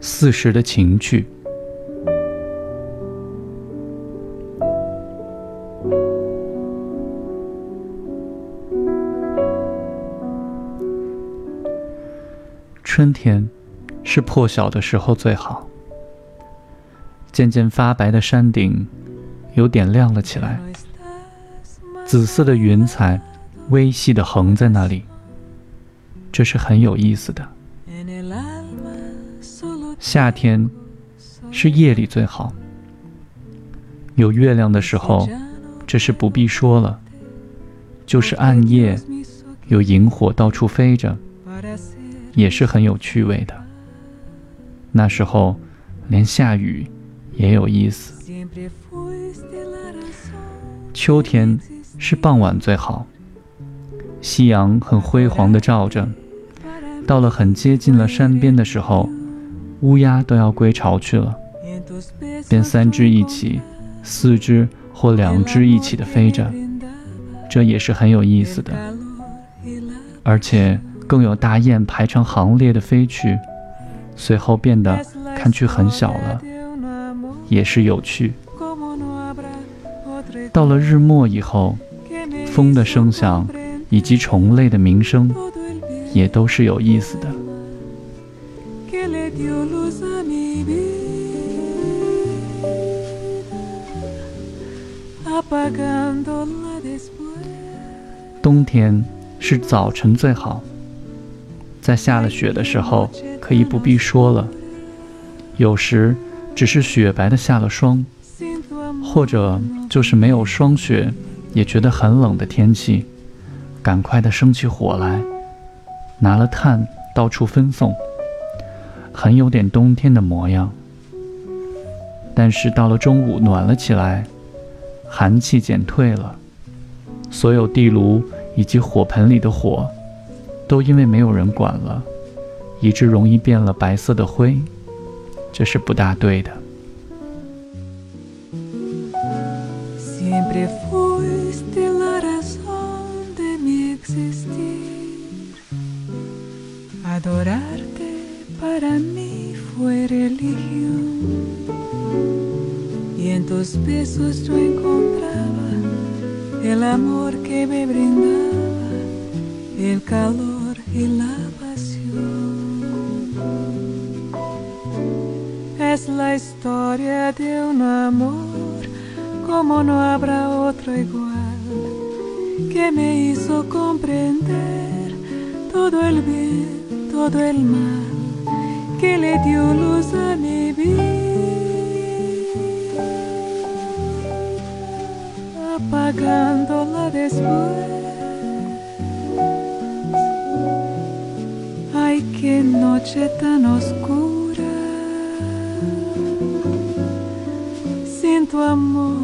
四时的情趣。春天是破晓的时候最好，渐渐发白的山顶有点亮了起来，紫色的云彩微细的横在那里，这是很有意思的。夏天是夜里最好，有月亮的时候，这是不必说了，就是暗夜，有萤火到处飞着，也是很有趣味的。那时候，连下雨也有意思。秋天是傍晚最好，夕阳很辉煌的照着，到了很接近了山边的时候。乌鸦都要归巢去了，便三只一起，四只或两只一起的飞着，这也是很有意思的。而且更有大雁排成行列的飞去，随后变得看去很小了，也是有趣。到了日末以后，风的声响以及虫类的鸣声，也都是有意思的。冬天是早晨最好，在下了雪的时候，可以不必说了。有时只是雪白的下了霜，或者就是没有霜雪，也觉得很冷的天气，赶快的生起火来，拿了炭到处分送。很有点冬天的模样，但是到了中午暖了起来，寒气减退了，所有地炉以及火盆里的火，都因为没有人管了，以致容易变了白色的灰，这是不大对的。para mí fue religión. Y en tus besos yo encontraba el amor que me brindaba, el calor y la la historia de un amor como no habrá otro igual, que me hizo comprender todo el bien, todo el mal que le dio luz a mi vida, apagándola después. Ay, qué noche tan oscura, tu amor.